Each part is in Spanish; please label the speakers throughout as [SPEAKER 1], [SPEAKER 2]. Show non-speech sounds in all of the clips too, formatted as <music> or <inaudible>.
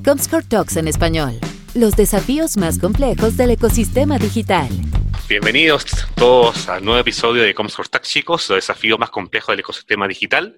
[SPEAKER 1] Comscore Talks en español. Los desafíos más complejos del ecosistema digital.
[SPEAKER 2] Bienvenidos todos al nuevo episodio de Comscore Talks, chicos, los desafíos más complejos del ecosistema digital.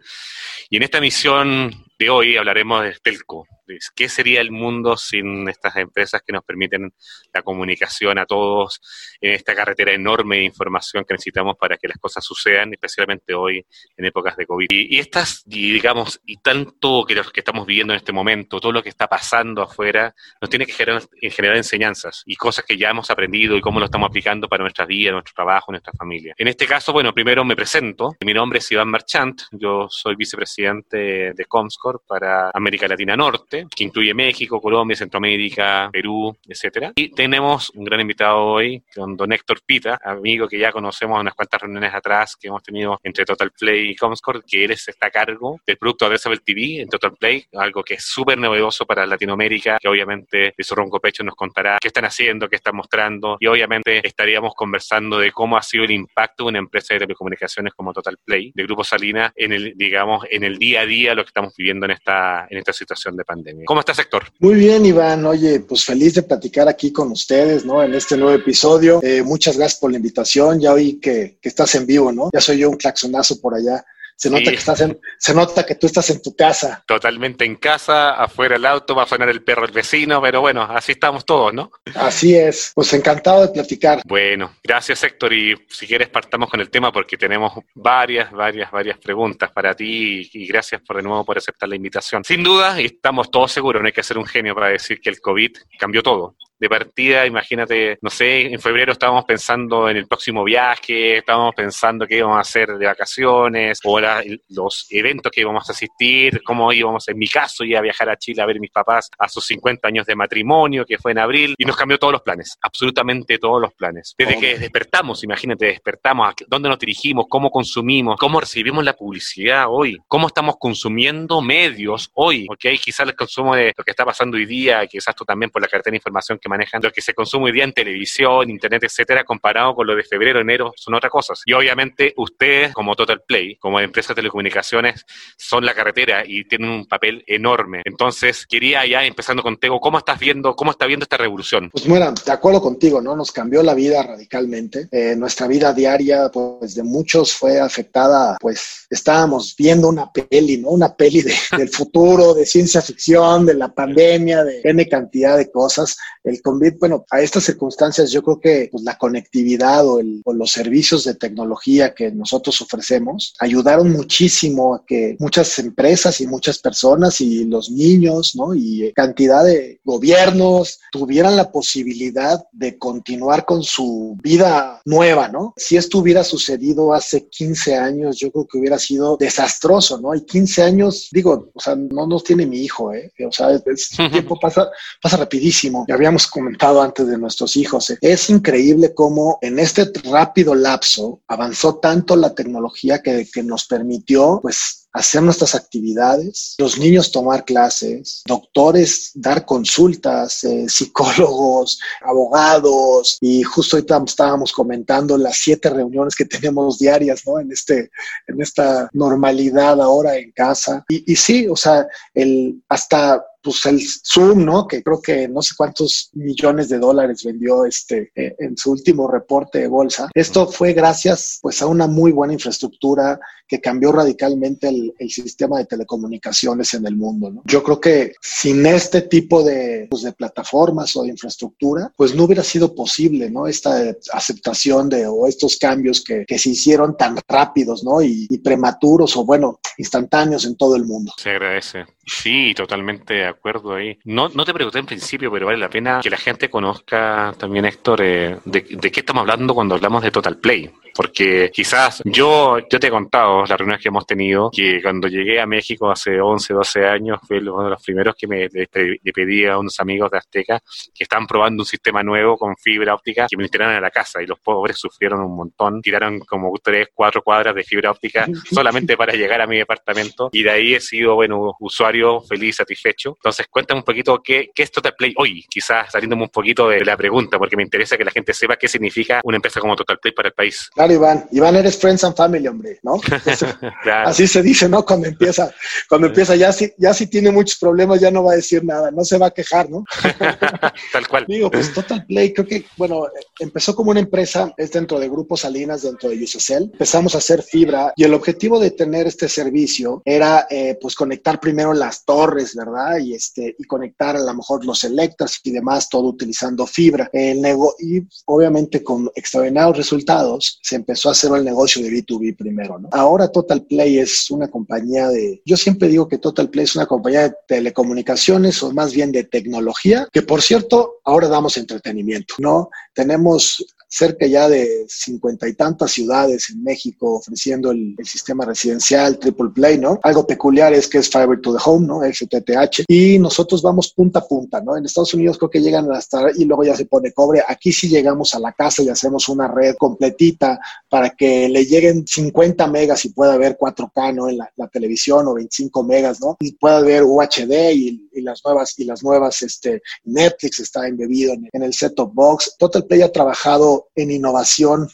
[SPEAKER 2] Y en esta misión de hoy hablaremos de Telco, ¿Qué sería el mundo sin estas empresas que nos permiten la comunicación a todos en esta carretera enorme de información que necesitamos para que las cosas sucedan, especialmente hoy en épocas de COVID? Y, estas, digamos, y tanto que lo que estamos viviendo en este momento, todo lo que está pasando afuera, nos tiene que generar, generar enseñanzas y cosas que ya hemos aprendido y cómo lo estamos aplicando para nuestras vidas, nuestro trabajo, nuestra familia. En este caso, bueno, primero me presento. Mi nombre es Iván Marchant, yo soy vicepresidente de Comscore para América Latina Norte que incluye México, Colombia, Centroamérica, Perú, etcétera. Y tenemos un gran invitado hoy, don Héctor Pita, amigo que ya conocemos unas cuantas reuniones atrás que hemos tenido entre Total Play y Comscore, que él está a cargo del producto Addressable TV en Total Play, algo que es súper novedoso para Latinoamérica, que obviamente de su ronco pecho nos contará qué están haciendo, qué están mostrando, y obviamente estaríamos conversando de cómo ha sido el impacto de una empresa de telecomunicaciones como Total Play, de Grupo Salina, en el, digamos, en el día a día lo que estamos viviendo en esta, en esta situación de pandemia. ¿Cómo estás, Héctor?
[SPEAKER 3] Muy bien, Iván. Oye, pues feliz de platicar aquí con ustedes, ¿no? En este nuevo episodio. Eh, muchas gracias por la invitación. Ya oí que, que, estás en vivo, ¿no? Ya soy yo un claxonazo por allá. Se nota, que estás en, se nota que tú estás en tu casa.
[SPEAKER 2] Totalmente en casa, afuera el auto, va a sonar el perro del vecino, pero bueno, así estamos todos, ¿no?
[SPEAKER 3] Así es. Pues encantado de platicar.
[SPEAKER 2] Bueno, gracias Héctor y si quieres partamos con el tema porque tenemos varias, varias, varias preguntas para ti y, gracias por de nuevo por aceptar la invitación. Sin duda, y estamos todos seguros, no hay que ser un genio para decir que el COVID cambió todo de partida, imagínate, no sé, en febrero estábamos pensando en el próximo viaje, estábamos pensando qué íbamos a hacer de vacaciones, o los eventos que íbamos a asistir, cómo íbamos, en mi caso, iba a viajar a Chile a ver a mis papás a sus 50 años de matrimonio, que fue en abril, y nos cambió todos los planes, absolutamente todos los planes. Desde que despertamos, imagínate, despertamos, a dónde nos dirigimos, cómo consumimos, cómo recibimos la publicidad hoy, cómo estamos consumiendo medios hoy, ok, quizás el consumo de lo que está pasando hoy día, quizás tú también por la cartera de información que manejan lo que se consume hoy día en televisión, internet, etcétera, comparado con lo de febrero, enero, son otras cosas. Y obviamente ustedes, como Total Play, como empresa de telecomunicaciones, son la carretera y tienen un papel enorme. Entonces, quería ya, empezando contigo, ¿cómo estás viendo, cómo está viendo esta revolución?
[SPEAKER 3] Pues mira, de acuerdo contigo, ¿no? Nos cambió la vida radicalmente. Eh, nuestra vida diaria, pues de muchos fue afectada, pues estábamos viendo una peli, ¿no? Una peli de, <laughs> del futuro, de ciencia ficción, de la pandemia, de N cantidad de cosas. El COVID, bueno, a estas circunstancias yo creo que pues, la conectividad o, el, o los servicios de tecnología que nosotros ofrecemos ayudaron muchísimo a que muchas empresas y muchas personas y los niños, ¿no? Y cantidad de gobiernos tuvieran la posibilidad de continuar con su vida nueva, ¿no? Si esto hubiera sucedido hace 15 años, yo creo que hubiera sido desastroso, ¿no? Y 15 años, digo, o sea, no nos tiene mi hijo, ¿eh? O sea, el tiempo pasa, pasa rapidísimo. Ya habíamos comentado antes de nuestros hijos. ¿eh? Es increíble cómo en este rápido lapso avanzó tanto la tecnología que, que nos permitió, pues, hacer nuestras actividades, los niños tomar clases, doctores dar consultas, eh, <laughs> psicólogos, abogados, y justo ahorita estábamos comentando las siete reuniones que tenemos diarias, ¿no? En, este, en esta normalidad ahora en casa. Y, y sí, o sea, el, hasta pues el Zoom, ¿no? Que creo que no sé cuántos millones de dólares vendió este eh, en su último reporte de bolsa. Esto fue gracias pues a una muy buena infraestructura que cambió radicalmente el, sistema de telecomunicaciones en el mundo, ¿no? Yo creo que sin este tipo de, pues, de plataformas o de infraestructura, pues no hubiera sido posible, ¿no? Esta aceptación de o estos cambios que, que se hicieron tan rápidos, ¿no? Y prematuros o bueno, instantáneos en todo el mundo.
[SPEAKER 2] Se agradece. Sí, totalmente de acuerdo ahí. No, no te pregunté en principio, pero vale la pena que la gente conozca también, Héctor, eh, de, de, qué estamos hablando cuando hablamos de Total Play porque quizás yo, yo te he contado las reuniones que hemos tenido, que cuando llegué a México hace 11, 12 años, fue uno de los primeros que me le, pedí a unos amigos de Azteca que estaban probando un sistema nuevo con fibra óptica que me instalaran a la casa y los pobres sufrieron un montón, tiraron como tres, cuatro cuadras de fibra óptica <laughs> solamente para llegar a mi departamento y de ahí he sido, bueno, usuario feliz, satisfecho. Entonces, cuéntame un poquito qué, qué es Total Play hoy, quizás saliéndome un poquito de la pregunta, porque me interesa que la gente sepa qué significa una empresa como Total Play para el país.
[SPEAKER 3] Claro Claro, Iván. Iván, eres Friends and Family, hombre, ¿no? <laughs> Así se dice, ¿no? Cuando empieza, cuando empieza, ya si, ya si tiene muchos problemas, ya no va a decir nada, no se va a quejar, ¿no? <laughs>
[SPEAKER 2] Tal cual.
[SPEAKER 3] Digo, pues Total Play, creo que, bueno, empezó como una empresa, es dentro de Grupo Salinas, dentro de Usacell. Empezamos a hacer fibra y el objetivo de tener este servicio era, eh, pues, conectar primero las torres, ¿verdad? Y, este, y conectar a lo mejor los electras y demás, todo utilizando fibra. El nego y obviamente con extraordinarios resultados, se empezó a hacer el negocio de B2B primero, ¿no? Ahora Total Play es una compañía de, yo siempre digo que Total Play es una compañía de telecomunicaciones o más bien de tecnología, que por cierto, ahora damos entretenimiento, ¿no? Tenemos cerca ya de cincuenta y tantas ciudades en México ofreciendo el, sistema residencial Triple Play, ¿no? Algo peculiar es que es Fiber to the Home, ¿no? FTTH. Y nosotros vamos punta a punta, ¿no? En Estados Unidos creo que llegan hasta, y luego ya se pone cobre. Aquí sí llegamos a la casa y hacemos una red completita para que le lleguen 50 megas y pueda ver 4K, ¿no? En la, televisión o 25 megas, ¿no? Y pueda ver UHD y, las nuevas, y las nuevas, este, Netflix está embebido en, el set-top box. Total Play ha trabajado en innovación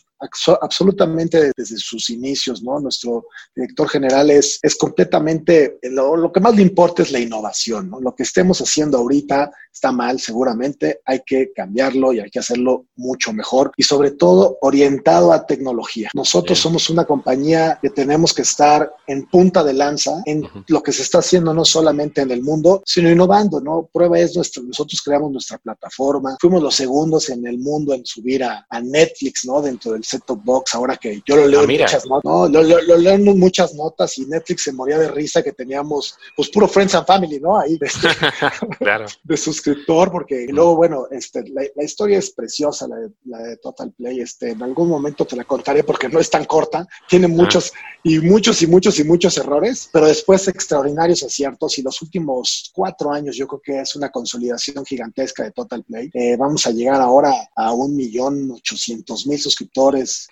[SPEAKER 3] absolutamente desde sus inicios, ¿no? Nuestro director general es, es completamente, lo, lo, que más le importa es la innovación, ¿no? Lo que estemos haciendo ahorita está mal, seguramente, hay que cambiarlo y hay que hacerlo mucho mejor y sobre todo orientado a tecnología. Nosotros somos una compañía que tenemos que estar en punta de lanza en lo que se está haciendo no solamente en el mundo, sino innovando, ¿no? Prueba es nuestro, nosotros creamos nuestra plataforma, fuimos los segundos en el mundo en subir a, a Netflix, ¿no? Dentro del set-top box, ahora que yo lo leo ah, en muchas notas, ¿no? Lo, leo en muchas notas y Netflix se moría de risa que teníamos, pues puro Friends and Family, ¿no? Ahí, de, <laughs> claro. de suscriptor, porque luego, bueno, este, la, historia es preciosa, la de, la de, Total Play, este, en algún momento te la contaré porque no es tan corta, tiene ah. muchos y muchos y muchos y muchos errores, pero después extraordinarios aciertos y los últimos cuatro años yo creo que es una consolidación gigantesca de Total Play. Eh, vamos a llegar ahora a un millón ochocientos mil suscriptores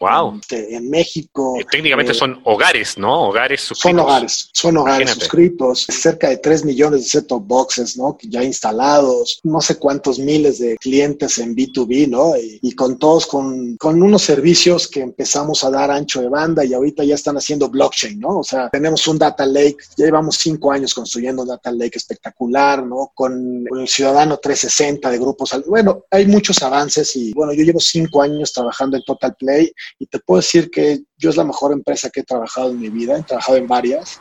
[SPEAKER 2] Wow.
[SPEAKER 3] Este, en México.
[SPEAKER 2] Eh, técnicamente eh, son hogares, ¿no? Hogares
[SPEAKER 3] suscritos. Son hogares, son hogares suscritos. Cerca de 3 millones de set-top boxes, ¿no? Ya instalados. No sé cuántos miles de clientes en B2B, ¿no? Y, con todos, con, con unos servicios que empezamos a dar ancho de banda y ahorita ya están haciendo blockchain, ¿no? O sea, tenemos un data lake. Ya llevamos cinco años construyendo un data lake espectacular, ¿no? Con el Ciudadano 360 de grupos. Bueno, hay muchos avances y bueno, yo llevo cinco años trabajando en Total Play y te puedo decir que yo es la mejor empresa que he trabajado en mi vida, he trabajado en varias,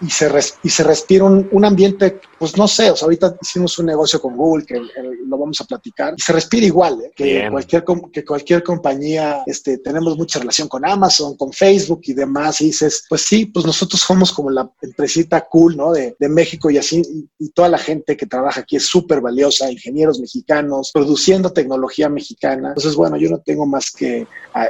[SPEAKER 3] y, se y se respira un, ambiente, pues no sé, o sea, ahorita hicimos un negocio con Google, que lo vamos a platicar, y se respira igual, ¿eh? que, cualquier, que cualquier compañía, este, tenemos mucha relación con Amazon, con Facebook y demás, y dices, pues sí, pues nosotros somos como la empresita cool, ¿no? De, de México y así, y, toda la gente que trabaja aquí es súper valiosa, ingenieros mexicanos, produciendo tecnología mexicana. Entonces, bueno, yo no tengo más que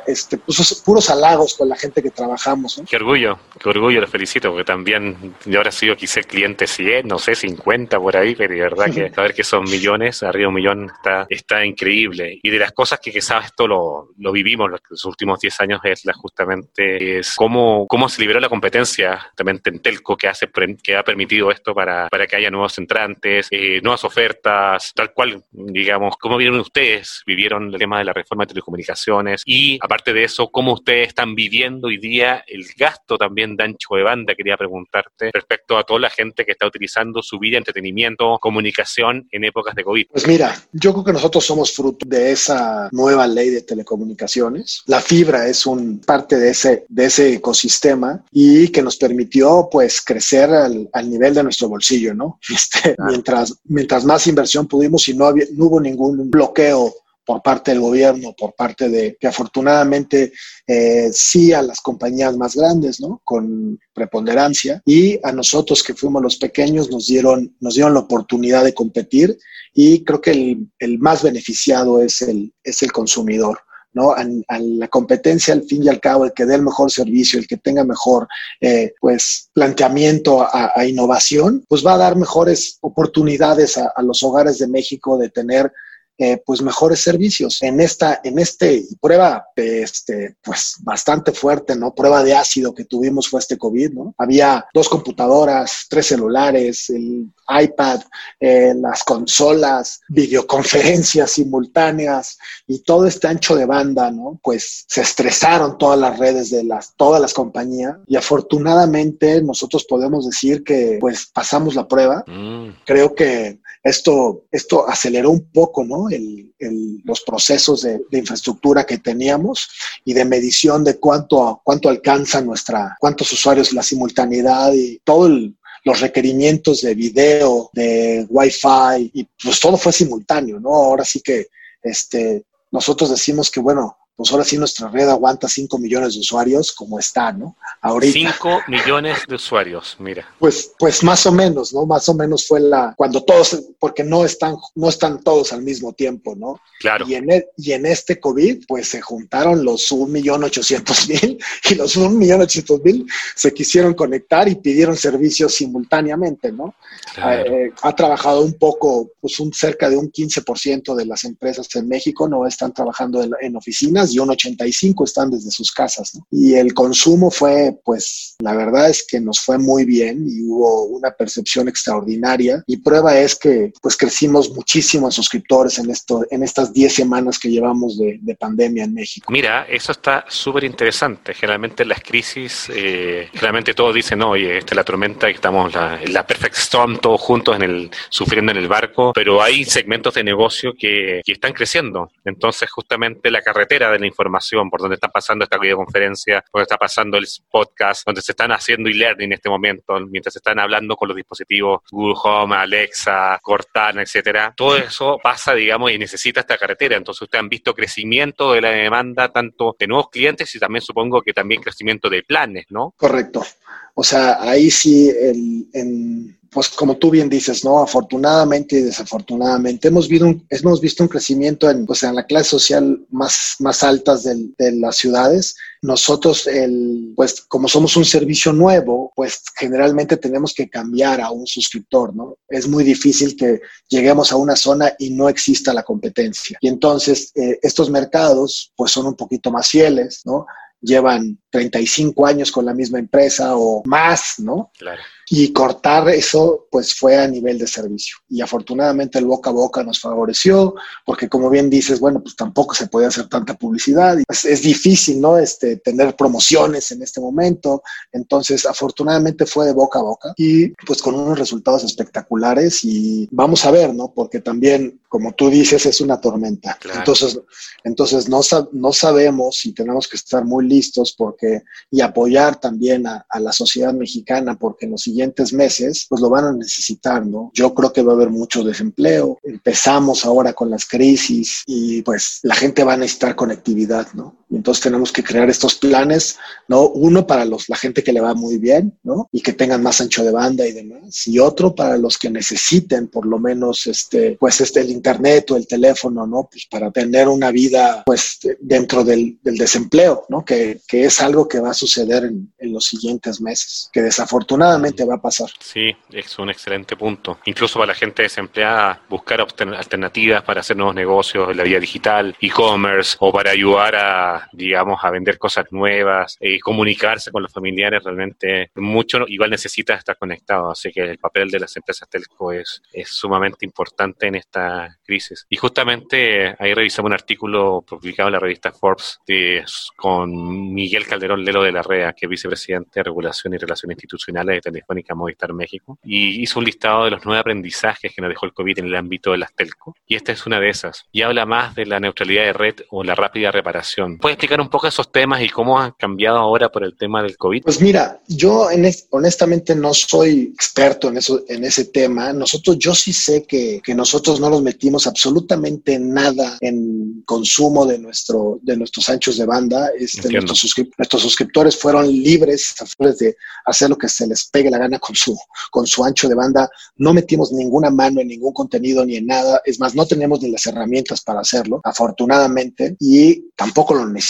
[SPEAKER 3] este, pues, puros halagos con la gente que trabajamos.
[SPEAKER 2] Qué orgullo, qué orgullo, lo felicito, porque también yo ahora sido quizé cliente 100, no sé, 50 por ahí, pero de verdad que <laughs> saber que son millones, arriba un millón está, está increíble. Y de las cosas que quizás esto lo, lo vivimos los, últimos 10 años es la, justamente es cómo, cómo se liberó la competencia también en Telco que, hace, que ha permitido esto para, para que haya nuevos entrantes, eh, nuevas ofertas, tal cual, digamos, cómo vieron ustedes, vivieron el tema de la reforma de telecomunicaciones y aparte de eso, cómo ustedes están viviendo hoy día el gasto también de ancho de banda, quería preguntarte, respecto a toda la gente que está utilizando su vida, entretenimiento, comunicación en épocas de COVID.
[SPEAKER 3] Pues mira, yo creo que nosotros somos fruto de esa nueva ley de telecomunicaciones. La fibra es un parte de ese, de ese ecosistema y que nos permitió pues crecer al, al nivel de nuestro bolsillo, ¿no? <laughs> Este, mientras, mientras más inversión pudimos y no, había, no hubo ningún bloqueo por parte del gobierno, por parte de que afortunadamente eh, sí a las compañías más grandes, ¿no? Con preponderancia y a nosotros que fuimos los pequeños nos dieron, nos dieron la oportunidad de competir y creo que el, el más beneficiado es el, es el consumidor. ¿no? A, la competencia, al fin y al cabo, el que dé el mejor servicio, el que tenga mejor eh, pues, planteamiento a, a, innovación, pues va a dar mejores oportunidades a, a, los hogares de México de tener eh, pues mejores servicios. En esta, en este prueba, este, pues bastante fuerte, ¿no? Prueba de ácido que tuvimos fue este COVID, ¿no? Había dos computadoras, tres celulares, el iPad, eh, las consolas, videoconferencias simultáneas y todo este ancho de banda, ¿no? Pues se estresaron todas las redes de las, todas las compañías y afortunadamente nosotros podemos decir que pues pasamos la prueba. Mm. Creo que esto, esto aceleró un poco ¿no? Los procesos de, infraestructura que teníamos y de medición de cuánto, cuánto alcanza nuestra, cuántos usuarios la simultaneidad y todo los requerimientos de video, de Wi-Fi, y pues todo fue simultáneo, ¿no? Ahora sí que este, nosotros decimos que, bueno, pues ahora sí nuestra red aguanta 5 millones de usuarios como está, ¿no?
[SPEAKER 2] Ahorita. 5 millones de usuarios, mira.
[SPEAKER 3] Pues, pues más o menos, ¿no? Más o menos fue la, cuando todos, porque no están, no están todos al mismo tiempo, ¿no?
[SPEAKER 2] Claro.
[SPEAKER 3] Y en, e, y en este COVID, pues se juntaron los 1.800.000 <laughs> y los 1.800.000 se quisieron conectar y pidieron servicios simultáneamente, ¿no? Eh, ha trabajado un poco, pues un cerca de un 15% de las empresas en México no están trabajando en y un 85 están desde sus casas. Y el consumo fue, pues, la verdad es que nos fue muy bien y hubo una percepción extraordinaria. Y prueba es que, pues, crecimos muchísimo en suscriptores en, esto, en estas 10 semanas que llevamos de, pandemia en México.
[SPEAKER 2] Mira, eso está súper interesante. Generalmente en las crisis, eh, generalmente todos dicen, oye, esta es la tormenta y estamos en la perfect storm todos juntos en el, sufriendo en el barco, pero hay segmentos de negocio que, que están creciendo. Entonces, justamente la carretera de la información, por donde está pasando esta videoconferencia, por donde está pasando el podcast, donde se están haciendo e-learning en este momento, mientras se están hablando con los dispositivos Google Home, Alexa, Cortana, etcétera. Todo eso pasa, digamos, y necesita esta carretera. Entonces, ustedes han visto crecimiento de la demanda tanto de nuevos clientes y también supongo que también crecimiento de planes, ¿no?
[SPEAKER 3] Correcto. O sea, ahí sí, el, pues como tú bien dices, ¿no? Afortunadamente y desafortunadamente hemos visto un, crecimiento en, pues, en la clase social más, más altas de, de las ciudades. Nosotros, el, pues como somos un servicio nuevo, pues generalmente tenemos que cambiar a un suscriptor, ¿no? Es muy difícil que lleguemos a una zona y no exista la competencia. Y entonces eh, estos mercados pues son un poquito más fieles, ¿no? Llevan 35 años con la misma empresa o más, ¿no?
[SPEAKER 2] Claro
[SPEAKER 3] y cortar eso pues fue a nivel de servicio. Y afortunadamente el boca a boca nos favoreció, porque como bien dices, bueno, pues tampoco se puede hacer tanta publicidad. Es, es difícil, ¿no? Este, tener promociones en este momento. Entonces, afortunadamente fue de boca a boca y pues con unos resultados espectaculares y vamos a ver, ¿no? Porque también, como tú dices, es una tormenta. Entonces, entonces no, no sabemos y tenemos que estar muy listos porque y apoyar también a, a la sociedad mexicana porque en los siguientes meses, pues lo van a necesitar, ¿no? Yo creo que va a haber mucho desempleo. Empezamos ahora con las crisis y pues la gente va a necesitar conectividad, ¿no? Entonces tenemos que crear estos planes, ¿no? Uno para los, la gente que le va muy bien, ¿no? Y que tengan más ancho de banda y demás. Y otro para los que necesiten por lo menos este, pues este, el internet o el teléfono, ¿no? Pues para tener una vida, pues dentro del, del desempleo, ¿no? Que, que, es algo que va a suceder en, en los siguientes meses, que desafortunadamente va a pasar.
[SPEAKER 2] Sí, es un excelente punto. Incluso para la gente desempleada, buscar alternativas para hacer nuevos negocios en la vía digital, e-commerce, o para ayudar a, digamos, a vender cosas nuevas, y comunicarse con los familiares, realmente mucho igual necesita estar conectado. Así que el papel de las empresas telco es, es sumamente importante en esta crisis. Y justamente ahí revisamos un artículo publicado en la revista Forbes de, con Miguel Calderón Lelo de la REA, que es vicepresidente de Regulación y Relaciones Institucionales de Telefónica Movistar México y hizo un listado de los nueve aprendizajes que nos dejó el COVID en el ámbito de las telco. Y esta es una de esas. Y habla más de la neutralidad de red o la rápida reparación. ¿Puedes explicar un poco esos temas y cómo han cambiado ahora por el tema del COVID?
[SPEAKER 3] Pues mira, yo honestamente no soy experto en, eso, en ese tema. Nosotros, yo sí sé que, que nosotros no nos metimos absolutamente nada en consumo de, nuestro, de nuestros anchos de banda. Este, nuestros, nuestros suscriptores fueron libres de hacer lo que se les pegue la gana con su, con su ancho de banda. No metimos ninguna mano en ningún contenido ni en nada. Es más, no tenemos ni las herramientas para hacerlo, afortunadamente, y tampoco lo necesitamos,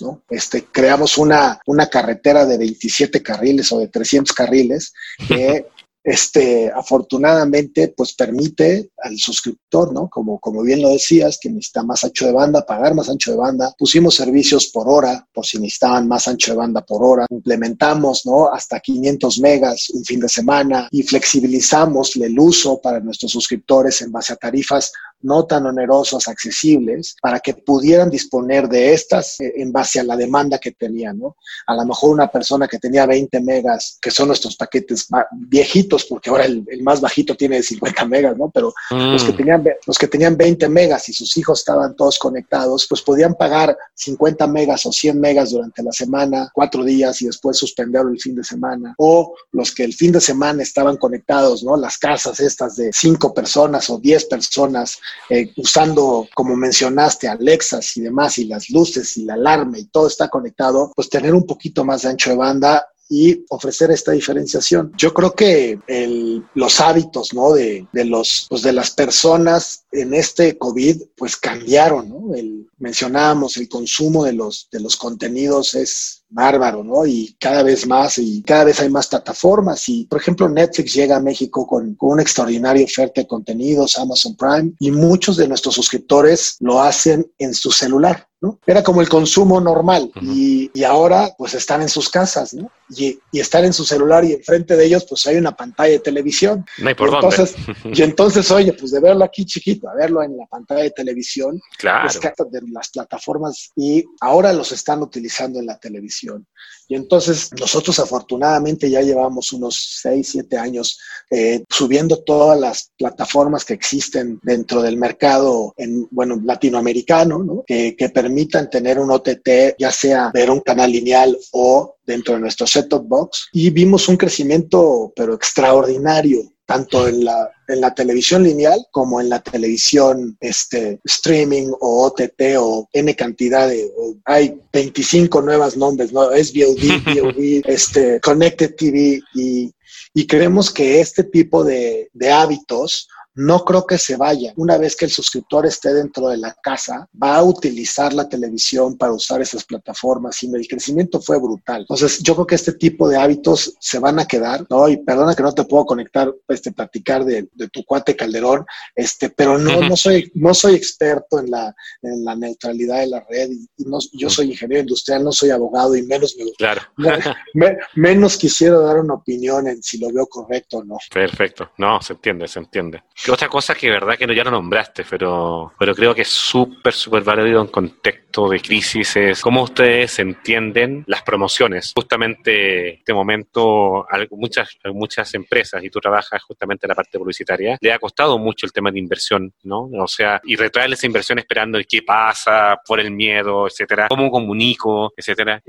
[SPEAKER 3] ¿no? Este, creamos una, una carretera de 27 carriles o de 300 carriles que <laughs> este, afortunadamente, pues permite al suscriptor, ¿no? Como, como bien lo decías, que necesita más ancho de banda, pagar más ancho de banda. Pusimos servicios por hora, por si necesitaban más ancho de banda por hora. Implementamos, ¿no? Hasta 500 megas un fin de semana y flexibilizamos el uso para nuestros suscriptores en base a tarifas no tan onerosos, accesibles, para que pudieran disponer de estas eh, en base a la demanda que tenían, ¿no? A lo mejor una persona que tenía 20 megas, que son nuestros paquetes viejitos, porque ahora el, más bajito tiene 50 megas, ¿no? Pero los, que mm. tenían, los que tenían 20 megas y sus hijos estaban todos conectados, pues podían pagar 50 megas o 100 megas durante la semana, cuatro días y después suspenderlo el fin de semana. O los que el fin de semana estaban conectados, ¿no? Las casas estas de cinco personas o 10 personas eh, usando, como mencionaste, Alexas y demás, y las luces y la alarma y todo está conectado, pues tener un poquito más de ancho de banda y ofrecer esta diferenciación. Yo creo que los hábitos ¿no? de, los, pues de las personas en este COVID pues cambiaron. ¿no? El, mencionábamos el consumo de los, de los contenidos es bárbaro, ¿no? Y cada vez más y cada vez hay más plataformas y, por ejemplo, Netflix llega a México con, con una extraordinaria oferta de contenidos, Amazon Prime, y muchos de nuestros suscriptores lo hacen en su celular. ¿no? Era como el consumo normal y, y, ahora pues están en sus casas, ¿no? Y, y, están en su celular y enfrente de ellos pues hay una pantalla de televisión.
[SPEAKER 2] No hay por
[SPEAKER 3] y entonces, y entonces, oye, pues de verlo aquí chiquito a verlo en la pantalla de televisión,
[SPEAKER 2] claro.
[SPEAKER 3] pues de las plataformas y ahora los están utilizando en la televisión. Y entonces nosotros afortunadamente ya llevamos unos 6, 7 años eh, subiendo todas las plataformas que existen dentro del mercado en, bueno, latinoamericano, ¿no? que, que permitan tener un OTT, ya sea ver un canal lineal o dentro de nuestro set-top box. Y vimos un crecimiento, pero extraordinario tanto en la, en la televisión lineal como en la televisión este, streaming o OTT o N cantidad de... hay 25 nuevas nombres, ¿no? SVOD, VOD, <laughs> este, Connected TV y, y creemos que este tipo de, de hábitos no creo que se vaya. Una vez que el suscriptor esté dentro de la casa, va a utilizar la televisión para usar esas plataformas y el crecimiento fue brutal. Entonces, yo creo que este tipo de hábitos se van a quedar, ¿no? Y perdona que no te puedo conectar, este, platicar de, tu cuate Calderón, este, pero no, no soy, no soy experto en la, en la neutralidad de la red y, no, yo soy ingeniero industrial, no soy abogado y menos me,
[SPEAKER 2] claro.
[SPEAKER 3] menos quisiera dar una opinión en si lo veo correcto o no.
[SPEAKER 2] Perfecto. No, se entiende, se entiende otra cosa que verdad que no, ya no nombraste, pero, pero creo que es súper, súper válido en contexto de crisis es cómo ustedes entienden las promociones. Justamente en este momento, muchas, muchas empresas, y tú trabajas justamente en la parte publicitaria, le ha costado mucho el tema de inversión, ¿no? O sea, y retraer esa inversión esperando el qué pasa, por el miedo, etcétera, cómo comunico, etcétera.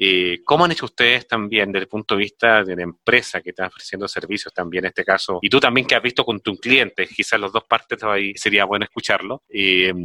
[SPEAKER 2] ¿Cómo han hecho ustedes también desde el punto de vista de la empresa que está ofreciendo servicios también en este caso? Y tú también que has visto con tu cliente, quizás los dos partes, ahí sería bueno escucharlo.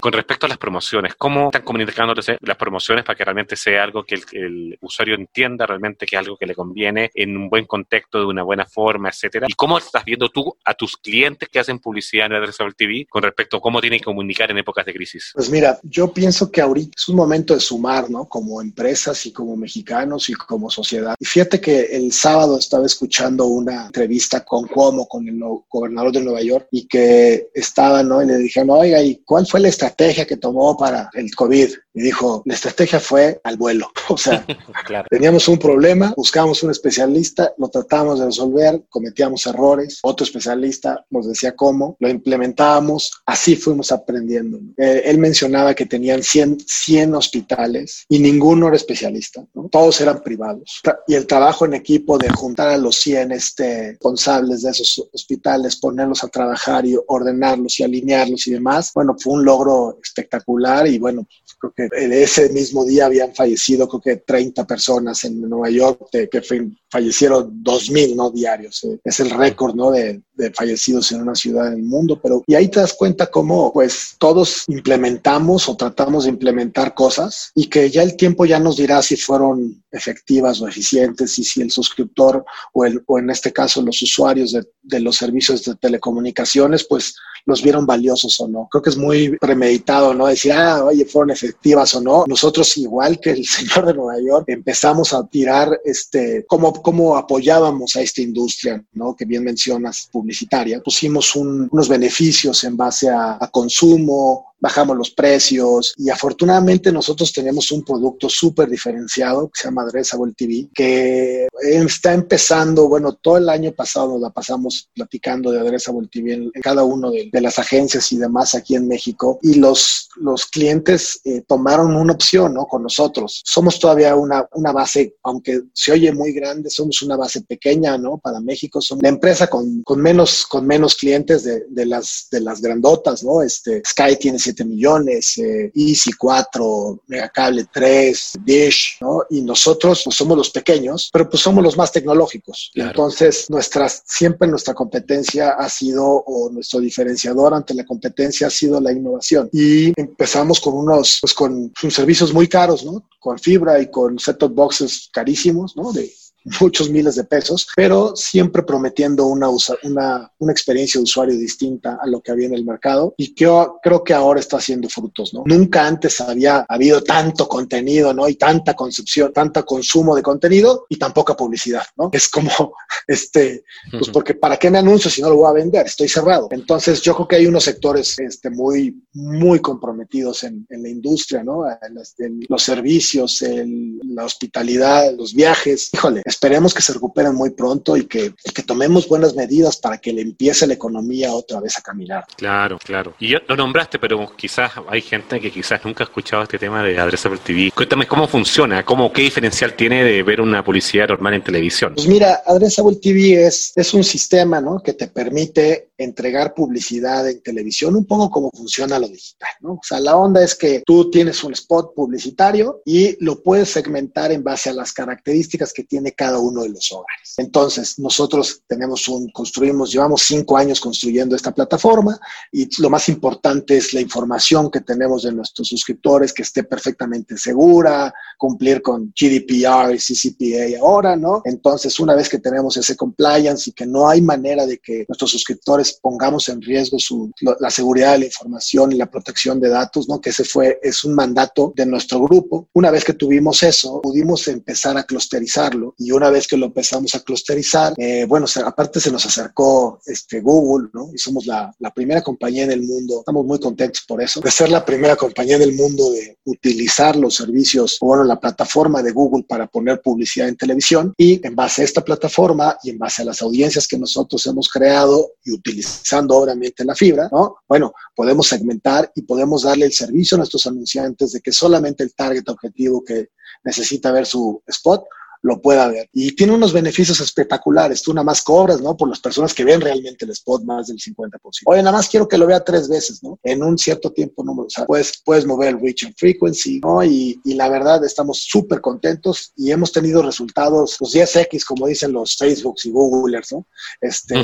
[SPEAKER 2] Con respecto a las promociones, ¿cómo están comunicando promociones para que realmente sea algo que el, usuario entienda realmente que es algo que le conviene en un buen contexto, de una buena forma, etcétera? ¿Y cómo estás viendo tú a tus clientes que hacen publicidad en Adresable TV con respecto a cómo tienen que comunicar en épocas de crisis?
[SPEAKER 3] Pues mira, yo pienso que ahorita es un momento de sumar, ¿no? Como empresas y como mexicanos y como sociedad. Y fíjate que el sábado estaba escuchando una entrevista con Cuomo, con el gobernador de Nueva York, y que estaba, ¿no? Y le dijeron, oiga, ¿y cuál fue la estrategia que tomó para el COVID? Y dijo, la estrategia fue al vuelo. <laughs> O sea, <laughs> teníamos un problema, buscábamos un especialista, lo tratábamos de resolver, cometíamos errores, otro especialista nos decía cómo, lo implementábamos, así fuimos aprendiendo. Eh, él mencionaba que tenían 100, 100 hospitales y ninguno era especialista, ¿no? todos eran privados. Y el trabajo en equipo de juntar a los 100 este, responsables de esos hospitales, ponerlos a trabajar y ordenarlos y alinearlos y demás, bueno, fue un logro espectacular y bueno, creo que ese mismo día habían fallecido creo que 30 personas en Nueva York, que fallecieron 2.000 ¿no? diarios. Eh, es el récord ¿no? de, de, fallecidos en una ciudad del mundo. Pero, y ahí te das cuenta cómo pues todos implementamos o tratamos de implementar cosas y que ya el tiempo ya nos dirá si fueron efectivas o eficientes y si el suscriptor o, el, o en este caso los usuarios de, de los servicios de telecomunicaciones pues los vieron valiosos o no. Creo que es muy premeditado, ¿no? Decir, ah, oye, fueron efectivas o no, ¿no? Nosotros, igual que el <laughs> señor de Nueva York, empezamos a tirar este, cómo, cómo apoyábamos a esta industria, ¿no? Que bien mencionas, publicitaria. Pusimos unos beneficios en base a consumo, bajamos los precios y afortunadamente nosotros tenemos un producto súper diferenciado que se llama Adresable TV, que está empezando, bueno, todo el año pasado nos la pasamos platicando de Adresable TV en, cada una de, las agencias y demás aquí en México y los, los clientes eh, tomaron una opción, ¿no? Con nosotros. Somos todavía una, una base, aunque se oye muy grande, somos una base pequeña, ¿no? Para México, somos la empresa con, con, menos, con menos clientes de, de, las, de las grandotas, ¿no? Este, Sky tiene 7 millones, eh, Easy 4, Megacable 3, Dish, ¿no? Y nosotros pues, somos los pequeños, pero pues somos los más tecnológicos. Entonces, nuestras, siempre nuestra competencia ha sido, o nuestro diferenciador ante la competencia ha sido la innovación. Y empezamos con unos, pues con, con servicios muy caros, ¿no? Con fibra y con set-top boxes carísimos, ¿no? De muchos miles de pesos, pero siempre prometiendo una, una, una experiencia de usuario distinta a lo que había en el mercado y que creo que ahora está haciendo frutos, ¿no? Nunca antes había habido tanto contenido, ¿no? Y tanta concepción, tanto consumo de contenido y tan poca publicidad, ¿no? Es como, <laughs> este, pues porque ¿para qué me anuncio si no lo voy a vender? Estoy cerrado. Entonces yo creo que hay unos sectores este, muy, muy comprometidos en, en la industria, ¿no? En, los servicios, en la hospitalidad, los viajes. Híjole, esperemos que se recuperen muy pronto y que, que tomemos buenas medidas para que le empiece la economía otra vez a caminar.
[SPEAKER 2] Claro, claro. Y yo lo nombraste, pero quizás hay gente que quizás nunca ha escuchado este tema de Adresable TV. Cuéntame cómo funciona, cómo, qué diferencial tiene de ver una publicidad normal en televisión.
[SPEAKER 3] Pues mira, Adresable TV es, es un sistema ¿no? que te permite entregar publicidad en televisión, un poco como funciona lo digital, ¿no? O sea, la onda es que tú tienes un spot publicitario y lo puedes segmentar en base a las características que tiene cada cada uno de los hogares. Entonces, nosotros tenemos un, construimos, llevamos cinco años construyendo esta plataforma y lo más importante es la información que tenemos de nuestros suscriptores, que esté perfectamente segura, cumplir con GDPR y CCPA ahora, ¿no? Entonces, una vez que tenemos ese compliance y que no hay manera de que nuestros suscriptores pongamos en riesgo su, la seguridad de la información y la protección de datos, ¿no? Que ese fue, es un mandato de nuestro grupo. Una vez que tuvimos eso, pudimos empezar a clusterizarlo y una vez que lo empezamos a clusterizar, eh, bueno, aparte se nos acercó este, Google, ¿no? Y somos la, la, primera compañía en el mundo, estamos muy contentos por eso, de ser la primera compañía en el mundo de utilizar los servicios, o bueno, la plataforma de Google para poner publicidad en televisión y en base a esta plataforma y en base a las audiencias que nosotros hemos creado y utilizando obviamente la fibra, ¿no? Bueno, podemos segmentar y podemos darle el servicio a nuestros anunciantes de que solamente el target objetivo que necesita ver su spot lo pueda ver. Y tiene unos beneficios espectaculares. Tú nada más cobras, ¿no? Por las personas que ven realmente el spot más del 50%. Oye, nada más quiero que lo vea tres veces, ¿no? En un cierto tiempo, ¿no? O sea, puedes, puedes mover el reach and frequency, ¿no? Y, y la verdad, estamos súper contentos y hemos tenido resultados, los 10X, como dicen los Facebooks y Googlers, ¿no? Este,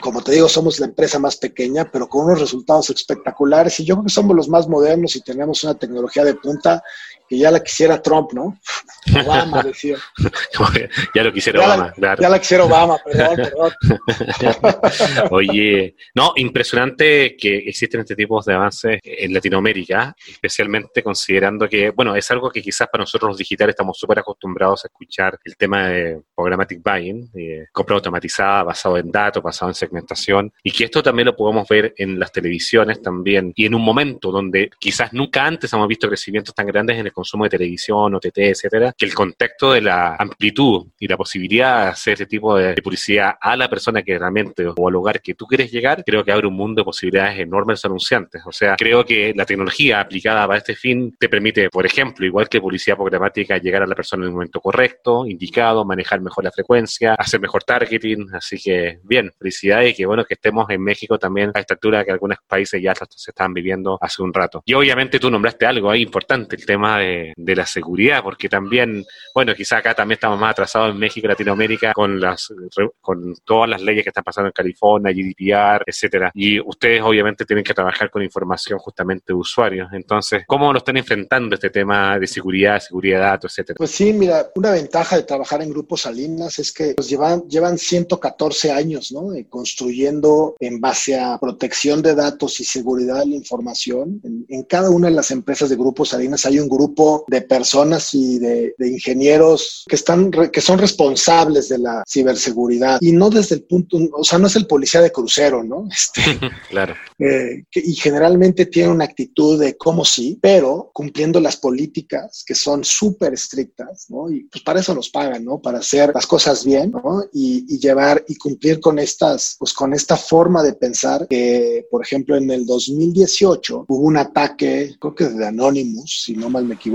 [SPEAKER 3] como te digo, somos la empresa más pequeña, pero con unos resultados espectaculares y yo creo que somos los más modernos y tenemos una tecnología de punta que ya la quisiera Trump, ¿no? Obama, <laughs> decía. <laughs>
[SPEAKER 2] ya lo quisiera Obama,
[SPEAKER 3] claro. Ya la quisiera Obama, <laughs> perdón, perdón.
[SPEAKER 2] Oye, no, impresionante que existen este tipo de avances en Latinoamérica, especialmente considerando que, bueno, es algo que quizás para nosotros los digitales estamos súper acostumbrados a escuchar el tema de programmatic buying, compra automatizada, basado en datos, basado en segmentación, y que esto también lo podemos ver en las televisiones también, y en un momento donde quizás nunca antes hemos visto crecimientos tan grandes en el consumo de televisión, OTT, etcétera, que el contexto de la amplitud y la posibilidad de hacer este tipo de, publicidad a la persona que realmente o al lugar que tú quieres llegar, creo que abre un mundo de posibilidades enormes anunciantes. O sea, creo que la tecnología aplicada para este fin te permite, por ejemplo, igual que publicidad programática, llegar a la persona en el momento correcto, indicado, manejar mejor la frecuencia, hacer mejor targeting. Así que, bien, felicidades y que bueno que estemos en México también a esta altura que algunos países ya se están viviendo hace un rato. Y obviamente tú nombraste algo ahí importante, el tema de de, la seguridad, porque también, bueno, quizá acá también estamos más atrasados en México y Latinoamérica con las con todas las leyes que están pasando en California, GDPR, etcétera. Y ustedes obviamente tienen que trabajar con información justamente de usuarios. Entonces, ¿cómo lo están enfrentando este tema de seguridad, seguridad de datos, etcétera?
[SPEAKER 3] Pues sí, mira, una ventaja de trabajar en grupos Salinas es que pues, llevan, llevan 114 años, ¿no? construyendo en base a protección de datos y seguridad de la información. En, en cada una de las empresas de grupos Salinas hay un grupo de personas y de, de ingenieros que están, que son responsables de la ciberseguridad y no desde el punto, o sea, no es el policía de crucero, ¿no? <laughs> Este, <laughs>
[SPEAKER 2] claro.
[SPEAKER 3] Eh, que, y generalmente tiene una actitud de cómo sí, pero cumpliendo las políticas que son súper estrictas, ¿no? Y pues para eso nos pagan, ¿no? Para hacer las cosas bien, ¿no? Y, y, llevar y cumplir con estas, pues con esta forma de pensar que, por ejemplo, en el 2018 hubo un ataque, creo que de Anonymous, si no mal me equivoco,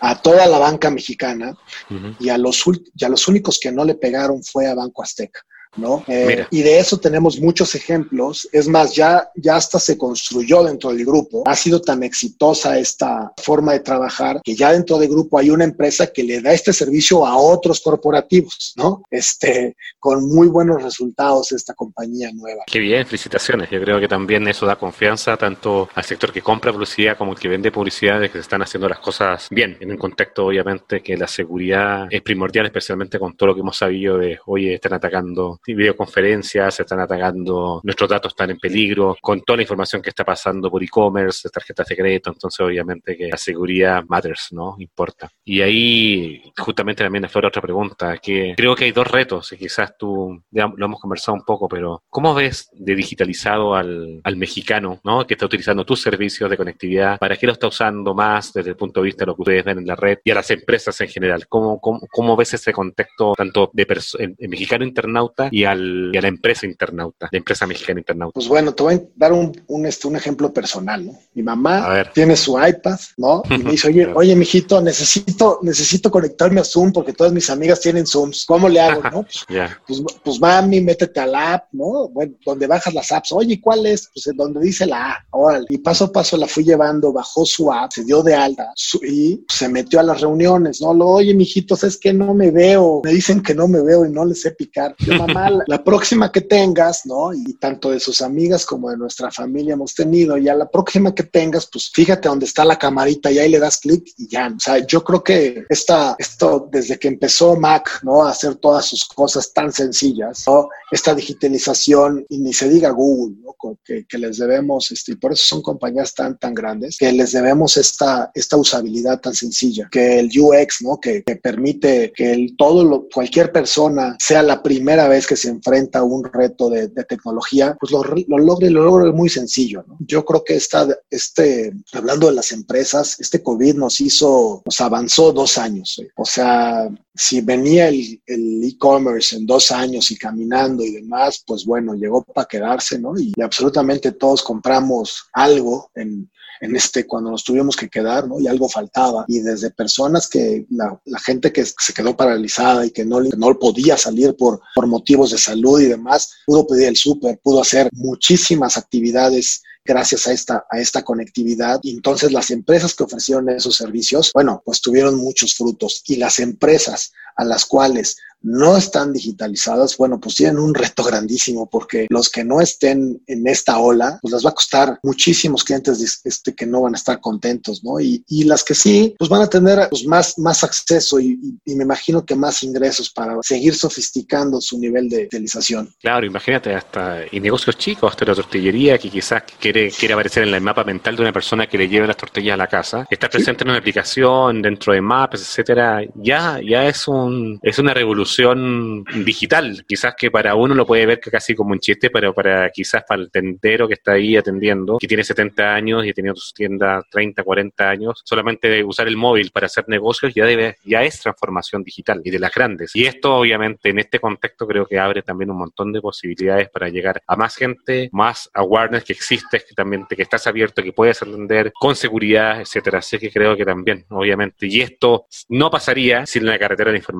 [SPEAKER 3] a toda la banca mexicana uh -huh. y, a los, y a los únicos que no le pegaron fue a Banco Azteca. ¿No? Eh, y de eso tenemos muchos ejemplos. Es más, ya, ya hasta se construyó dentro del grupo. Ha sido tan exitosa esta forma de trabajar que ya dentro del grupo hay una empresa que le da este servicio a otros corporativos, ¿no? Este, con muy buenos resultados esta compañía nueva.
[SPEAKER 2] Qué bien, felicitaciones. Yo creo que también eso da confianza tanto al sector que compra publicidad como el que vende publicidad de que se están haciendo las cosas bien, en un contexto obviamente que la seguridad es primordial, especialmente con todo lo que hemos sabido de, oye, están atacando videoconferencias, se están atacando, nuestros datos están en peligro, con toda la información que está pasando por e-commerce, tarjetas de crédito, entonces obviamente que la seguridad matters, ¿no? Importa. Y ahí justamente también aflora otra pregunta, que creo que hay dos retos, y quizás tú, ya lo hemos conversado un poco, pero ¿cómo ves de digitalizado al, al mexicano, ¿no? Que está utilizando tus servicios de conectividad, ¿para qué lo está usando más desde el punto de vista de lo que ustedes ven en la red y a las empresas en general? ¿Cómo, cómo, cómo ves ese contexto tanto de el, el mexicano internauta y, al, y, a la empresa internauta, la empresa mexicana internauta?
[SPEAKER 3] Pues bueno, te voy a dar un, un, este, un ejemplo personal, ¿no? Mi mamá tiene su iPad, ¿no? <laughs> Y me dice, oye, oye, mijito, necesito, necesito conectarme a Zoom porque todas mis amigas tienen Zooms. ¿Cómo le hago, no? <laughs>
[SPEAKER 2] yeah.
[SPEAKER 3] pues, pues, mami, métete a la app, ¿no? Bueno, donde bajas las apps. Oye, ¿cuál es? Pues donde dice la A. Órale. Y paso a paso la fui llevando, bajó su app, se dio de alta su, y se metió a las reuniones, ¿no? Lo, oye, mijito, es que no me veo. Me dicen que no me veo y no le sé picar. Yo, mamá, la, próxima que tengas, ¿no? Y tanto de sus amigas como de nuestra familia hemos tenido, y a la próxima que tengas, pues fíjate dónde está la camarita y ahí le das clic y ya. O sea, yo creo que esta, esto, desde que empezó Mac, ¿no? A hacer todas sus cosas tan sencillas, ¿no? Esta digitalización, y ni se diga Google, ¿no? Que, les debemos, este, y por eso son compañías tan, tan grandes, que les debemos esta, esta usabilidad tan sencilla, que el UX, ¿no? Que, permite que el, todo cualquier persona sea la primera vez que se enfrenta a un reto de, tecnología, pues lo, lo logre, lo logre muy sencillo, ¿no? Yo creo que esta, este, hablando de las empresas, este COVID nos hizo, nos avanzó dos años, ¿eh? o sea, si venía el e-commerce en dos años y caminando y demás, pues bueno, llegó para quedarse, ¿no? Y absolutamente todos compramos algo en, en este, cuando nos tuvimos que quedar, ¿no? Y algo faltaba. Y desde personas que, la, gente que se quedó paralizada y que no, no podía salir por, por motivos de salud y demás, pudo pedir el súper, pudo hacer muchísimas actividades gracias a esta, a esta conectividad. Y entonces las empresas que ofrecieron esos servicios, bueno, pues tuvieron muchos frutos. Y las empresas a las cuales no están digitalizadas, bueno, pues tienen un reto grandísimo porque los que no estén en esta ola, pues les va a costar muchísimos clientes este, que no van a estar contentos, ¿no? Y, y las que sí, pues van a tener pues, más, más acceso y, y, y, me imagino que más ingresos para seguir sofisticando su nivel de utilización.
[SPEAKER 2] Claro, imagínate hasta, y negocios chicos, hasta la tortillería que quizás quiere, quiere aparecer en el mapa mental de una persona que le lleve las tortillas a la casa, estar presente ¿Sí? en una aplicación, dentro de maps, etcétera, ya, ya es un, es una revolución digital. Quizás que para uno lo puede ver casi como un chiste, pero para quizás para el tendero que está ahí atendiendo, que tiene 70 años y ha tenido su tienda 30, 40 años, solamente usar el móvil para hacer negocios ya, debe, ya es transformación digital y de las grandes. Y esto obviamente en este contexto creo que abre también un montón de posibilidades para llegar a más gente, más awareness que existe, que también que estás abierto, que puedes atender con seguridad, etcétera. Así que creo que también, obviamente, y esto no pasaría sin la carretera de información,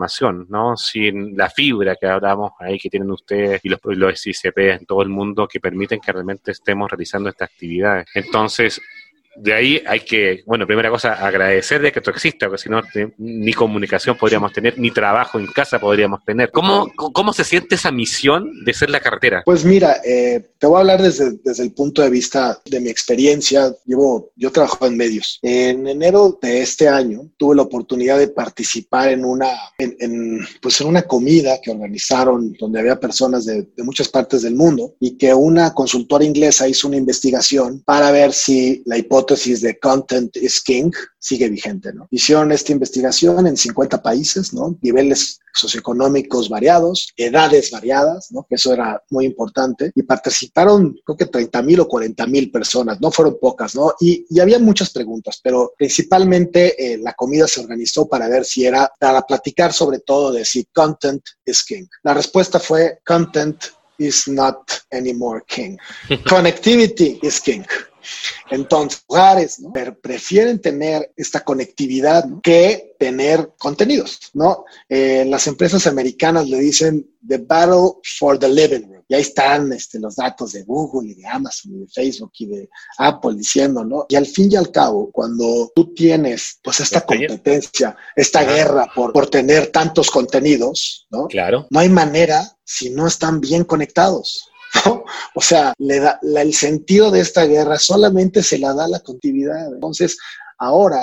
[SPEAKER 2] ¿no? Sin la fibra que hablamos ahí que tienen ustedes y los, los ICP en todo el mundo que permiten que realmente estemos realizando estas actividades. Entonces, de ahí hay que, bueno, primera cosa, agradecer de que esto exista, porque si no, ni comunicación podríamos tener, ni trabajo en casa podríamos tener. ¿Cómo, cómo se siente esa misión de ser la carretera?
[SPEAKER 3] Pues mira, eh, te voy a hablar desde, desde el punto de vista de mi experiencia. Llevo, yo trabajo en medios. En enero de este año tuve la oportunidad de participar en una, en, pues en una comida que organizaron donde había personas de, de muchas partes del mundo y que una consultora inglesa hizo una investigación para ver si la hipótesis de content is king sigue vigente, ¿no? Hicieron esta investigación en 50 países, ¿no? Niveles socioeconómicos variados, edades variadas, ¿no? Que eso era muy importante. Y participaron, creo que 30 mil o 40 mil personas, no fueron pocas, ¿no? Y, y había muchas preguntas, pero principalmente eh, la comida se organizó para ver si era, para platicar sobre todo de si content is king. La respuesta fue content is not anymore king. <laughs> Connectivity is king. Entonces, lugares ¿no? prefieren tener esta conectividad que tener contenidos, ¿no? Eh, las empresas americanas le dicen the battle for the living room. Y ahí están este, los datos de Google y de Amazon y de Facebook y de Apple diciendo, ¿no? Y al fin y al cabo, cuando tú tienes pues esta competencia, esta guerra por, por tener tantos contenidos, ¿no?
[SPEAKER 2] Claro.
[SPEAKER 3] No hay manera si no están bien conectados. <laughs> O sea, le da, el sentido de esta guerra solamente se la da la continuidad. Entonces, Ahora,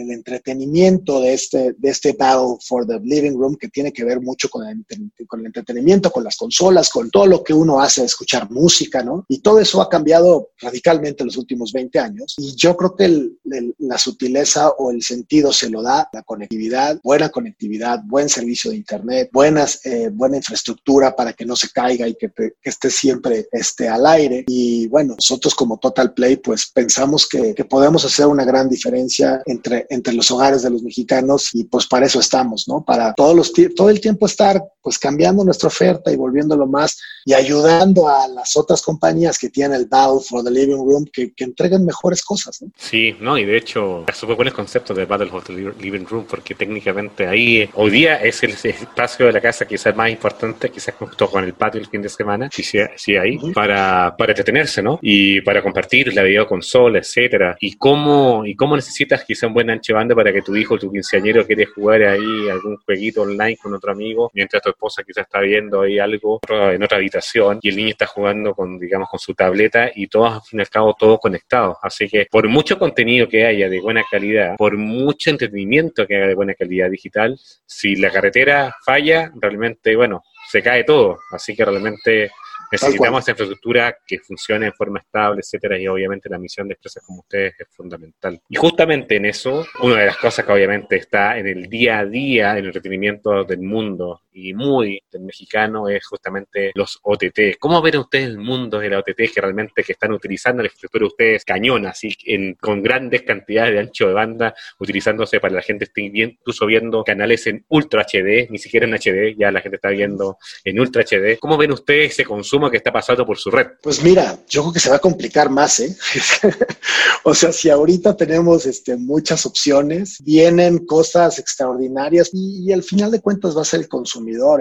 [SPEAKER 3] el, entretenimiento de este, de este Battle for the Living Room, que tiene que ver mucho con el, con el entretenimiento, con las consolas, con todo lo que uno hace, escuchar música, ¿no? Y todo eso ha cambiado radicalmente en los últimos 20 años. Y yo creo que la sutileza o el sentido se lo da la conectividad, buena conectividad, buen servicio de Internet, buenas, eh, buena infraestructura para que no se caiga y que, que, esté siempre este, al aire. Y bueno, nosotros como Total Play, pues pensamos que, que podemos hacer una gran diferencia entre, entre los hogares de los mexicanos y pues para eso estamos, ¿no? Para todos los, todo el tiempo estar pues cambiando nuestra oferta y volviéndolo más y ayudando a las otras compañías que tienen el Battle for the Living Room que, que entreguen mejores cosas, ¿no?
[SPEAKER 2] Sí, no, y de hecho, es súper buen concepto de Battle for the Living Room porque técnicamente ahí hoy día es el espacio de la casa quizás más importante, quizás junto con el patio el fin de semana, si sí, ahí, para, para entretenerse, ¿no? Y para compartir la videoconsola, etcétera. Y cómo, y cómo necesitas quizá un buen ancho banda para que tu hijo, tu quinceañero, quiere jugar ahí algún jueguito online con otro amigo, mientras tu esposa quizá está viendo ahí algo en otra habitación y el niño está jugando con, digamos, con su tableta y todos, al fin y al cabo, todos conectados. Así que por mucho contenido que haya de buena calidad, por mucho entretenimiento que haya de buena calidad digital, si la carretera falla, realmente, bueno, se cae todo. Así que realmente Necesitamos infraestructura que funcione en forma estable, etcétera, y obviamente la misión de empresas como ustedes es fundamental. Y justamente en eso, una de las cosas que obviamente está en el día a día, en el entretenimiento del mundo y muy mexicano, es justamente los OTT. ¿Cómo ven ustedes el mundo de la OTT que realmente que están utilizando la infraestructura de ustedes cañón, así con grandes cantidades de ancho de banda, utilizándose para la gente esté bien, incluso viendo canales en Ultra HD, ni siquiera en HD, ya la gente está viendo en Ultra HD. ¿Cómo ven ustedes ese consumo que está pasando por su red?
[SPEAKER 3] Pues mira, yo creo que se va a complicar más, ¿eh? <laughs> o sea, si ahorita tenemos este, muchas opciones, vienen cosas extraordinarias y, al final de cuentas va a ser el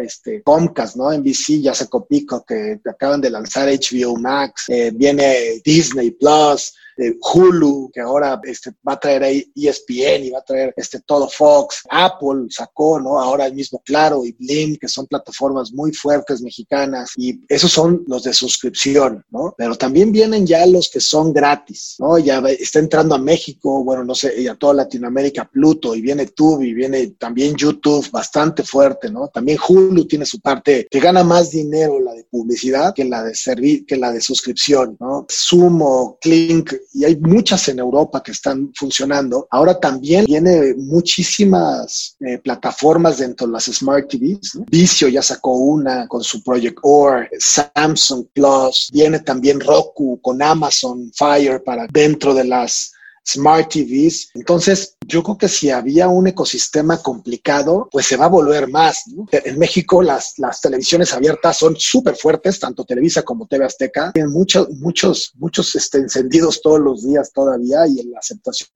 [SPEAKER 3] este, Comcast, ¿no? NBC ya sacó pico que acaban de lanzar HBO Max, eh, viene Disney Plus, Hulu, que ahora este, va a traer ahí ESPN y va a traer este, todo Fox, Apple sacó, ¿no? Ahora el mismo Claro y Blim, que son plataformas muy fuertes mexicanas y esos son los de suscripción, ¿no? Pero también vienen ya los que son gratis, ¿no? Ya está entrando a México, bueno, no sé, y a toda Latinoamérica Pluto y viene Tubi, viene también YouTube bastante fuerte, ¿no? También Hulu tiene su parte que gana más dinero la de publicidad que la de servir, que la de suscripción, ¿no? Sumo, Clink, y hay muchas en Europa que están funcionando. Ahora también viene muchísimas eh, plataformas dentro de las Smart TVs. Vicio ya sacó una con su Project OR, Samsung Plus, viene también Roku con Amazon Fire para dentro de las Smart TVs. Entonces, yo creo que si había un ecosistema complicado, pues se va a volver más. En México las, las televisiones abiertas son súper fuertes, tanto Televisa como TV Azteca. Tienen muchos, muchos, muchos este, encendidos todos los días todavía y en la aceptación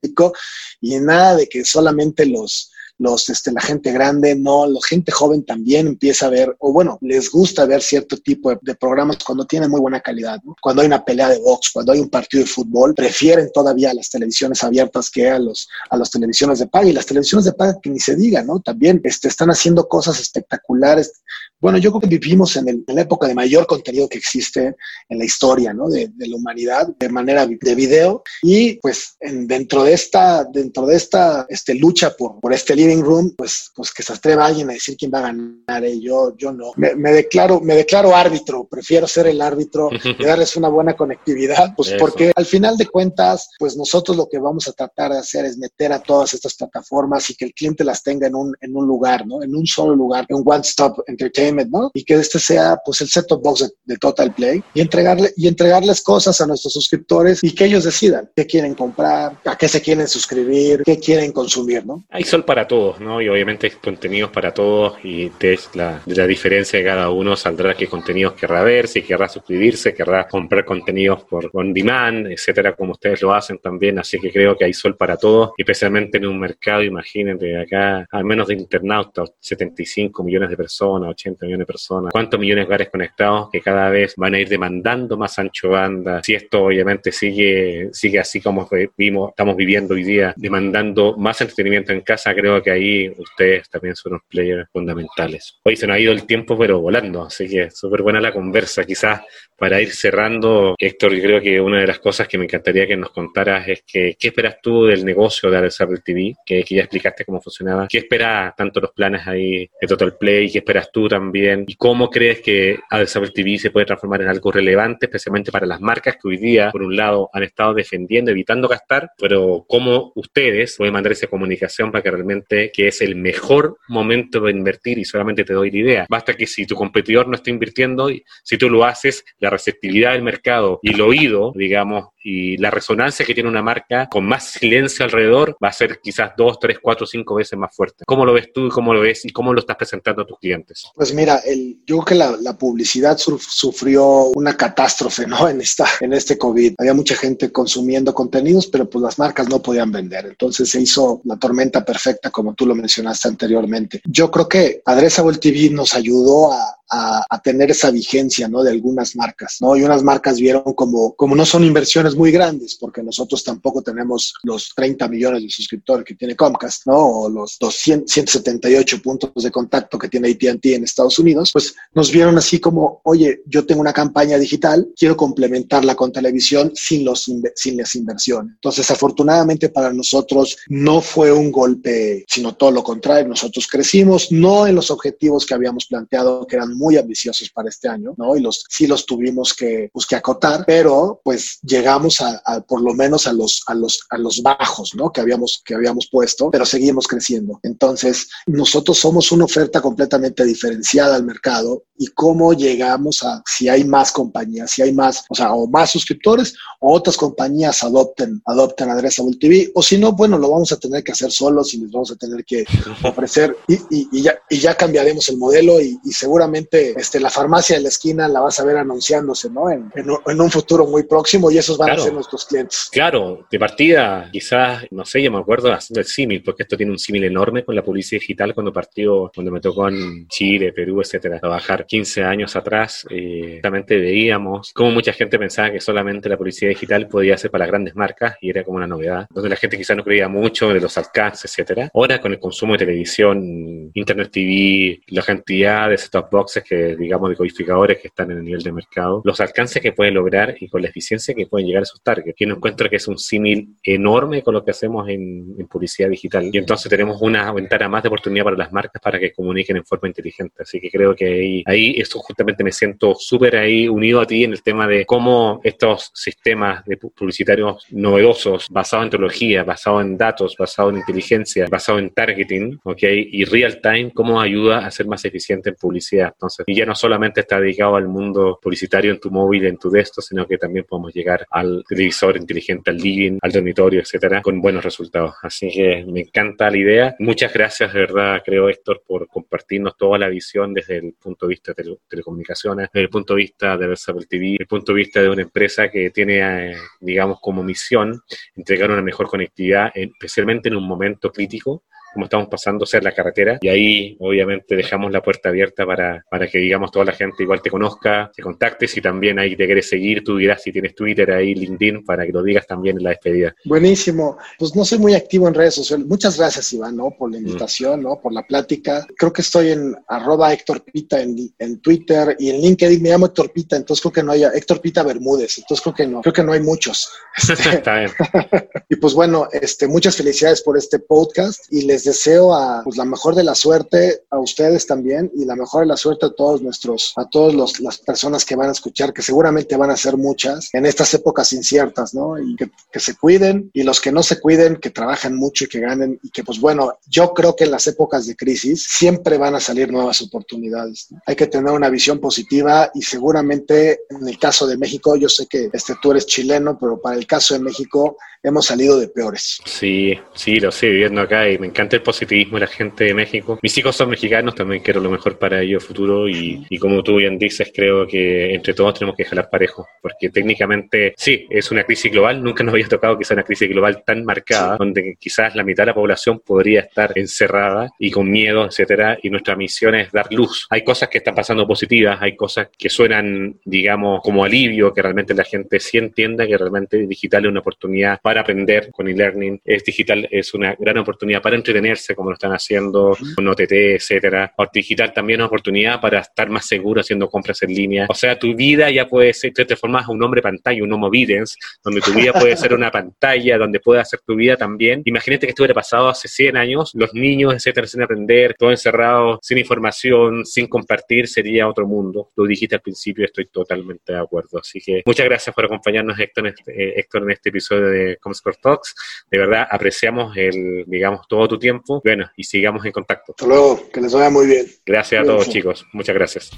[SPEAKER 3] y nada de que solamente los los, este, la gente grande, no, la gente joven también empieza a ver, o bueno, les gusta ver cierto tipo de, programas cuando tienen muy buena calidad, Cuando hay una pelea de box, cuando hay un partido de fútbol, prefieren todavía las televisiones abiertas que a los, a las televisiones de paga y las televisiones de paga que ni se diga, ¿no? También este, están haciendo cosas espectaculares. Bueno, yo creo que vivimos en, la época de mayor contenido que existe en la historia, ¿no? De, la humanidad de manera de video y pues en, dentro de esta, dentro de esta este, lucha por, por este living room, pues, pues que se atreva alguien a decir quién va a ganar, ¿eh? yo, yo no. Me, declaro, me declaro árbitro, prefiero ser el árbitro <laughs> y darles una buena conectividad, pues porque al final de cuentas, pues nosotros lo que vamos a tratar de hacer es meter a todas estas plataformas y que el cliente las tenga en un, en un lugar, ¿no? En un solo lugar, en One Stop Entertainment, ¿no? Y que este sea pues el set-top box de, Total Play y entregarle y entregarles cosas a nuestros suscriptores y que ellos decidan qué quieren comprar, a qué se quieren suscribir, qué quieren consumir, ¿no?
[SPEAKER 2] Hay sol para todos, ¿no? Y obviamente contenidos para todos y de la, de la diferencia de cada uno saldrá qué contenidos querrá ver, si querrá suscribirse, querrá comprar contenidos por on demand, etcétera, como ustedes lo hacen también. Así que creo que hay sol para todos, especialmente en un mercado, imagínate, acá al menos de internautas, 75 millones de personas, 80 millones de personas, cuántos millones de hogares conectados que cada vez van a ir demandando más ancho banda. Si esto obviamente sigue, sigue así como vimos, estamos viviendo hoy día, demandando más entretenimiento en casa, creo que ahí ustedes también son unos players fundamentales. Hoy se nos ha ido el tiempo, pero volando, así que súper buena la conversa. Quizás para ir cerrando, Héctor, yo creo que una de las cosas que me encantaría que nos contaras es que, ¿qué esperas tú del negocio de Apple TV? Que, que, ya explicaste cómo funcionaba. ¿Qué esperas tanto los planes ahí de Total Play? ¿Qué esperas tú también? ¿Y cómo crees que Apple TV se puede transformar en algo relevante, especialmente para las marcas que hoy día, por un lado, han estado defendiendo, evitando gastar, pero cómo ustedes pueden mandar esa comunicación para que realmente que es el mejor momento de invertir y solamente te doy la idea. Basta que si tu competidor no está invirtiendo, si tú lo haces, la receptividad del mercado y el oído, digamos, y la resonancia que tiene una marca con más silencio alrededor va a ser quizás dos, tres, cuatro, cinco veces más fuerte. ¿Cómo lo ves tú y cómo lo ves y cómo lo estás presentando a tus clientes?
[SPEAKER 3] Pues mira, el, yo creo que la, la publicidad sufrió una catástrofe, ¿no? <laughs> En, esta, en este COVID. Había mucha gente consumiendo contenidos, pero pues las marcas no podían vender. Entonces se hizo la tormenta perfecta, como tú lo mencionaste anteriormente. Yo creo que Adresable TV nos ayudó a, a, tener esa vigencia, ¿no? De algunas marcas, ¿no? Y unas marcas vieron como, como no son inversiones muy grandes, porque nosotros tampoco tenemos los 30 millones de suscriptores que tiene Comcast, ¿no? O los 200, 178 puntos de contacto que tiene AT&T en Estados Unidos, pues nos vieron así como, oye, yo tengo una campaña digital, quiero complementarla con televisión sin, los, sin las inversiones. Entonces, afortunadamente para nosotros no fue un golpe, sino todo lo contrario, nosotros crecimos, no en los objetivos que habíamos planteado, que eran muy ambiciosos para este año, ¿no? Y los, sí los tuvimos que, pues, que acotar, pero pues llegamos a, por lo menos a los, a los, a los bajos, ¿no? Que habíamos, que habíamos puesto, pero seguimos creciendo. Entonces, nosotros somos una oferta completamente diferenciada al mercado y cómo llegamos a, si hay más compañías, si hay más, o sea, o más suscriptores o otras compañías adopten, adopten Adresable TV, o si no, bueno, lo vamos a tener que hacer solos y les vamos a tener que <laughs> ofrecer y, y, y ya, y ya cambiaremos el modelo y, y seguramente este, la farmacia de la esquina la vas a ver anunciándose, ¿no? En, en, un futuro muy próximo y esos van a ser nuestros clientes.
[SPEAKER 2] Claro, de partida, quizás, no sé, yo me acuerdo haciendo el símil, porque esto tiene un símil enorme con la publicidad digital cuando partió, cuando me tocó en Chile, Perú, etcétera, trabajar 15 años atrás, eh, justamente veíamos cómo mucha gente pensaba que solamente la publicidad digital podía ser para las grandes marcas y era como una novedad, donde la gente quizás no creía mucho de los alcances, etcétera. Ahora con el consumo de televisión, internet TV, la cantidad de set-top box que, digamos, de codificadores que están en el nivel de mercado, los alcances que pueden lograr y con la eficiencia que pueden llegar a esos targets. Yo encuentro que es un símil enorme con lo que hacemos en, publicidad digital. Y entonces tenemos una ventana más de oportunidad para las marcas para que comuniquen en forma inteligente. Así que creo que ahí, ahí esto justamente me siento súper ahí unido a ti en el tema de cómo estos sistemas de publicitarios novedosos, basados en tecnología, basados en datos, basados en inteligencia, basados en targeting, ¿ok? Y real time, cómo ayuda a ser más eficiente en publicidad y ya no solamente está dedicado al mundo publicitario en tu móvil, en tu desktop, sino que también podemos llegar televisor inteligente, al living, al dormitorio, etcétera, con buenos resultados. Así que me encanta la idea. Muchas gracias, de verdad, creo, Héctor, por compartirnos toda la visión desde el punto de vista de telecomunicaciones, desde el punto de vista de Versable TV, desde el punto de vista de una empresa que tiene, eh, digamos, como misión entregar una mejor conectividad, especialmente en un momento crítico como estamos pasando a ser la carretera. Y ahí, obviamente, dejamos la puerta abierta para, para que, digamos, toda la gente igual te conozca, te contactes y también ahí te quieres seguir, tú dirás si tienes Twitter ahí, LinkedIn, para que lo digas también en la despedida.
[SPEAKER 3] Buenísimo. Pues no soy muy activo en redes sociales. Muchas gracias, Iván, ¿no? Por la mm. invitación, ¿no? Por la plática. Creo que estoy en arroba Héctor Pita en, en Twitter y en LinkedIn me llamo Héctor Pita, entonces creo que no hay Héctor Pita Bermúdez, entonces creo que no, creo que no hay muchos. <laughs> Está bien. <laughs> y pues bueno, este, muchas felicidades por este podcast y les deseo a, pues, la mejor de la suerte a ustedes también y la mejor de la suerte a todos nuestros, a todas las personas que van a escuchar, que seguramente van a ser muchas en estas épocas inciertas, ¿no? Y que, que se cuiden y los que no se cuiden, que trabajen mucho y que ganen y que pues bueno, yo creo que en las épocas de crisis siempre van a salir nuevas oportunidades. Hay que tener una visión positiva y seguramente en el caso de México, yo sé que este, tú eres chileno, pero para el caso de México hemos salido de peores.
[SPEAKER 2] Sí, sí, lo sé, viviendo acá y me encanta el positivismo de la gente de México. Mis hijos son mexicanos, también quiero lo mejor para ellos futuro y, y como tú bien dices, creo que entre todos tenemos que jalar parejo, porque técnicamente sí, es una crisis global, nunca nos había tocado que sea una crisis global tan marcada, donde quizás la mitad de la población podría estar encerrada y con miedo, etcétera, y nuestra misión es dar luz. Hay cosas que están pasando positivas, hay cosas que suenan, digamos, como alivio, que realmente la gente sí entienda que realmente digital es una oportunidad para aprender con e-learning, es digital, es una gran oportunidad para entretenerse, como lo están haciendo con OTT, etcétera. O digital también es una oportunidad para estar más seguro haciendo compras en línea. O sea, tu vida ya puede ser, te transformas a un hombre pantalla, un homo videns, donde tu vida puede ser una pantalla, donde puede hacer tu vida también. Imagínate que esto hubiera pasado hace 100 años, los niños, etcétera, sin aprender, todo encerrado, sin información, sin compartir, sería otro mundo. Lo dijiste al principio, estoy totalmente de acuerdo. Así que muchas gracias por acompañarnos, Héctor, en este, Héctor, en este episodio de Comscore Talks. De verdad, apreciamos el, digamos, todo tu tiempo. Bueno, y sigamos en contacto.
[SPEAKER 3] Hasta luego, que les vaya muy bien.
[SPEAKER 2] Gracias a todos, chicos. Muchas gracias.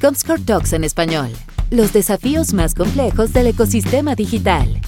[SPEAKER 1] Comscore Talks en español. Los desafíos más complejos del ecosistema digital.